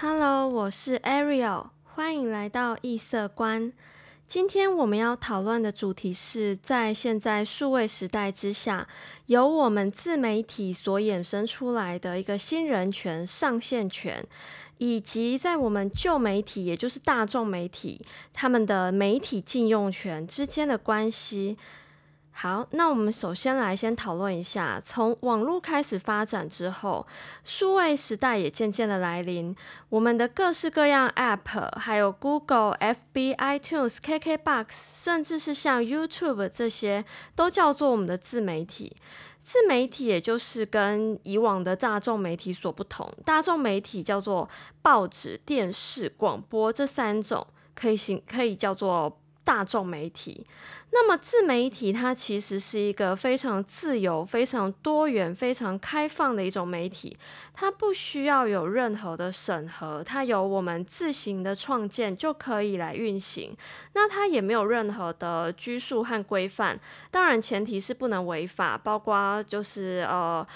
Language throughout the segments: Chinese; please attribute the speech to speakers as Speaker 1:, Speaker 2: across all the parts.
Speaker 1: Hello，我是 Ariel，欢迎来到异色观。今天我们要讨论的主题是在现在数位时代之下，由我们自媒体所衍生出来的一个新人权上线权，以及在我们旧媒体，也就是大众媒体，他们的媒体禁用权之间的关系。好，那我们首先来先讨论一下，从网络开始发展之后，数位时代也渐渐的来临。我们的各式各样 App，还有 Google、FB、iTunes、KKBox，甚至是像 YouTube 这些，都叫做我们的自媒体。自媒体也就是跟以往的大众媒体所不同，大众媒体叫做报纸、电视、广播这三种，可以行可以叫做。大众媒体，那么自媒体它其实是一个非常自由、非常多元、非常开放的一种媒体，它不需要有任何的审核，它由我们自行的创建就可以来运行。那它也没有任何的拘束和规范，当然前提是不能违法，包括就是呃。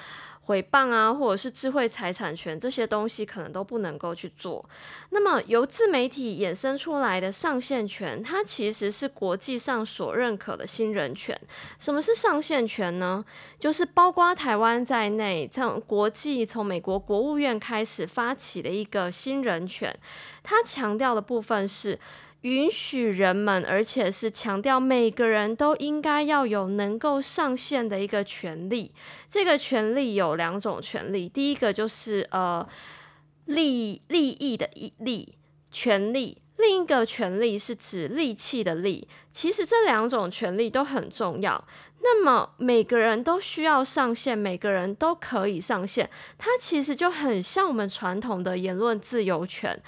Speaker 1: 诽谤啊，或者是智慧财产权这些东西，可能都不能够去做。那么由自媒体衍生出来的上线权，它其实是国际上所认可的新人权。什么是上线权呢？就是包括台湾在内，从国际从美国国务院开始发起的一个新人权。它强调的部分是。允许人们，而且是强调每个人都应该要有能够上线的一个权利。这个权利有两种权利，第一个就是呃利利益的利权利，另一个权利是指利器的利。其实这两种权利都很重要。那么每个人都需要上线，每个人都可以上线，它其实就很像我们传统的言论自由权。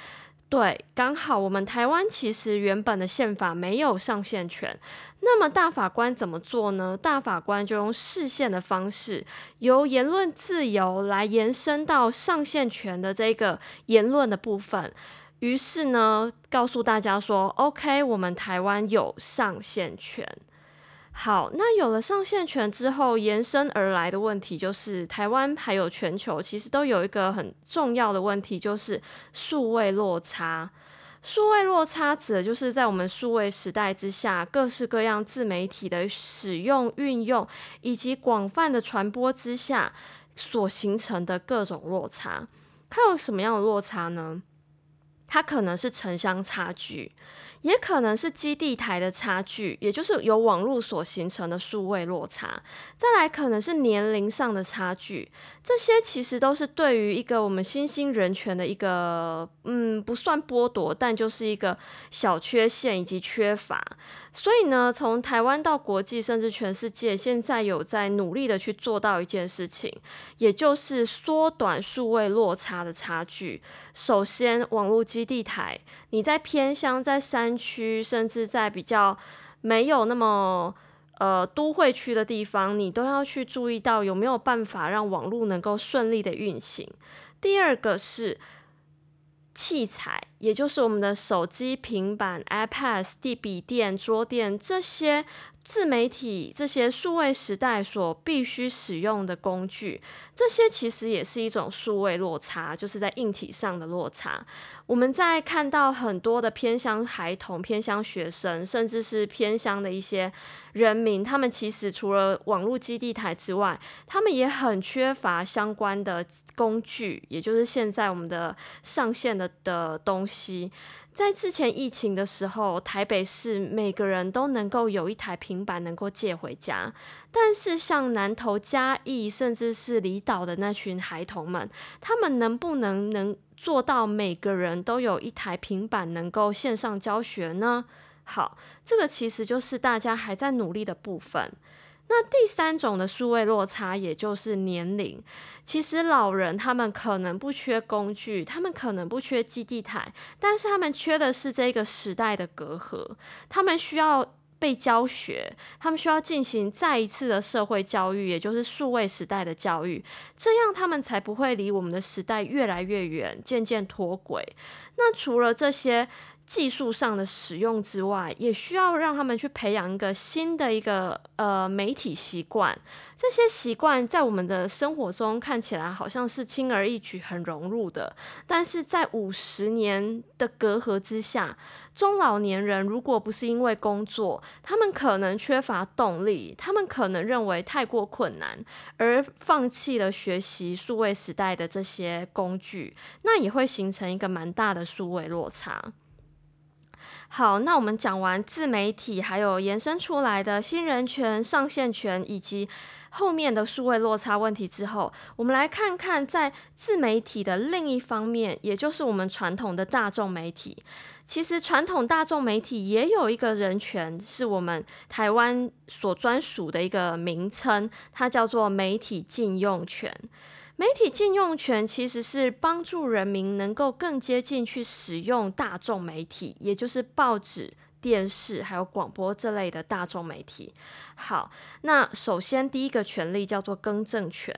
Speaker 1: 对，刚好我们台湾其实原本的宪法没有上限权，那么大法官怎么做呢？大法官就用视线的方式，由言论自由来延伸到上限权的这个言论的部分，于是呢，告诉大家说，OK，我们台湾有上限权。好，那有了上线权之后，延伸而来的问题就是，台湾还有全球其实都有一个很重要的问题，就是数位落差。数位落差指的就是在我们数位时代之下，各式各样自媒体的使用、运用以及广泛的传播之下所形成的各种落差。它有什么样的落差呢？它可能是城乡差距。也可能是基地台的差距，也就是由网络所形成的数位落差。再来，可能是年龄上的差距，这些其实都是对于一个我们新兴人权的一个，嗯，不算剥夺，但就是一个小缺陷以及缺乏。所以呢，从台湾到国际，甚至全世界，现在有在努力的去做到一件事情，也就是缩短数位落差的差距。首先，网络基地台，你在偏乡，在山。区甚至在比较没有那么呃都会区的地方，你都要去注意到有没有办法让网络能够顺利的运行。第二个是器材，也就是我们的手机、平板、iPad、地笔电、桌垫这些。自媒体这些数位时代所必须使用的工具，这些其实也是一种数位落差，就是在硬体上的落差。我们在看到很多的偏乡孩童、偏乡学生，甚至是偏乡的一些人民，他们其实除了网络基地台之外，他们也很缺乏相关的工具，也就是现在我们的上线的的东西。在之前疫情的时候，台北市每个人都能够有一台平板能够借回家，但是像南投、嘉义，甚至是离岛的那群孩童们，他们能不能能做到每个人都有一台平板能够线上教学呢？好，这个其实就是大家还在努力的部分。那第三种的数位落差，也就是年龄。其实老人他们可能不缺工具，他们可能不缺基地台，但是他们缺的是这个时代的隔阂。他们需要被教学，他们需要进行再一次的社会教育，也就是数位时代的教育，这样他们才不会离我们的时代越来越远，渐渐脱轨。那除了这些。技术上的使用之外，也需要让他们去培养一个新的一个呃媒体习惯。这些习惯在我们的生活中看起来好像是轻而易举、很融入的，但是在五十年的隔阂之下，中老年人如果不是因为工作，他们可能缺乏动力，他们可能认为太过困难，而放弃了学习数位时代的这些工具，那也会形成一个蛮大的数位落差。好，那我们讲完自媒体，还有延伸出来的新人权、上线权，以及后面的数位落差问题之后，我们来看看在自媒体的另一方面，也就是我们传统的大众媒体。其实传统大众媒体也有一个人权，是我们台湾所专属的一个名称，它叫做媒体禁用权。媒体禁用权其实是帮助人民能够更接近去使用大众媒体，也就是报纸。电视还有广播这类的大众媒体。好，那首先第一个权利叫做更正权。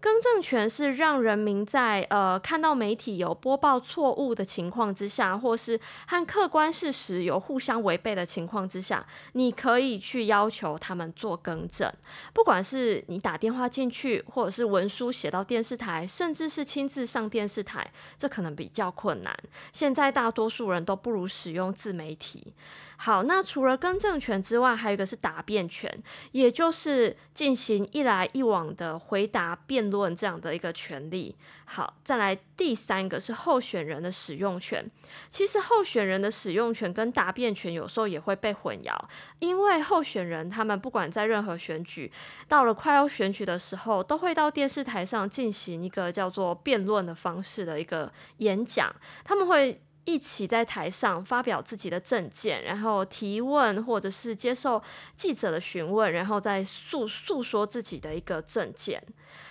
Speaker 1: 更正权是让人民在呃看到媒体有播报错误的情况之下，或是和客观事实有互相违背的情况之下，你可以去要求他们做更正。不管是你打电话进去，或者是文书写到电视台，甚至是亲自上电视台，这可能比较困难。现在大多数人都不如使用自媒体。好，那除了更正权之外，还有一个是答辩权，也就是进行一来一往的回答辩论这样的一个权利。好，再来第三个是候选人的使用权。其实候选人的使用权跟答辩权有时候也会被混淆，因为候选人他们不管在任何选举，到了快要选举的时候，都会到电视台上进行一个叫做辩论的方式的一个演讲，他们会。一起在台上发表自己的政见，然后提问或者是接受记者的询问，然后再诉诉说自己的一个政见。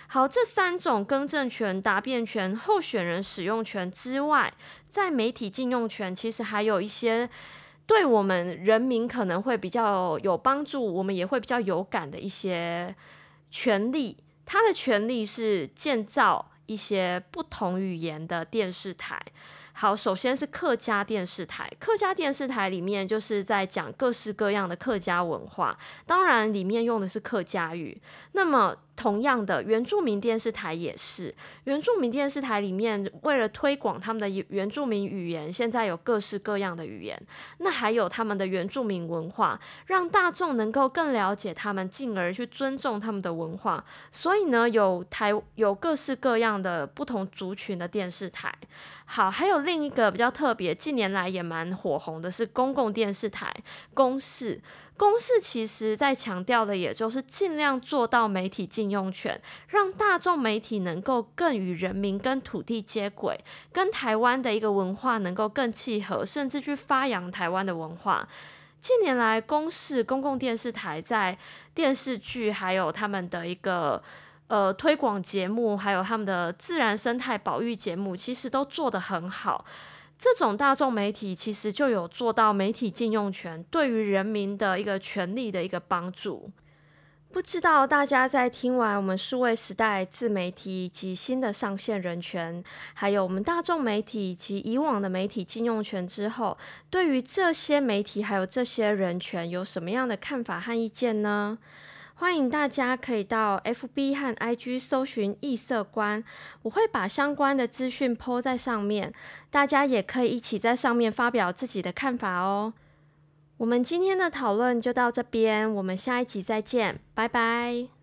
Speaker 1: 好，这三种更正权、答辩权、候选人使用权之外，在媒体禁用权，其实还有一些对我们人民可能会比较有帮助，我们也会比较有感的一些权利。它的权利是建造一些不同语言的电视台。好，首先是客家电视台。客家电视台里面就是在讲各式各样的客家文化，当然里面用的是客家语。那么同样的，原住民电视台也是。原住民电视台里面，为了推广他们的原住民语言，现在有各式各样的语言。那还有他们的原住民文化，让大众能够更了解他们，进而去尊重他们的文化。所以呢，有台有各式各样的不同族群的电视台。好，还有另一个比较特别，近年来也蛮火红的，是公共电视台公视。公视其实在强调的，也就是尽量做到媒体禁用权，让大众媒体能够更与人民跟土地接轨，跟台湾的一个文化能够更契合，甚至去发扬台湾的文化。近年来，公视公共电视台在电视剧，还有他们的一个呃推广节目，还有他们的自然生态保育节目，其实都做得很好。这种大众媒体其实就有做到媒体禁用权对于人民的一个权利的一个帮助。不知道大家在听完我们数位时代自媒体以及新的上线人权，还有我们大众媒体以及以往的媒体禁用权之后，对于这些媒体还有这些人权有什么样的看法和意见呢？欢迎大家可以到 FB 和 IG 搜寻异色观，我会把相关的资讯 po 在上面，大家也可以一起在上面发表自己的看法哦。我们今天的讨论就到这边，我们下一集再见，拜拜。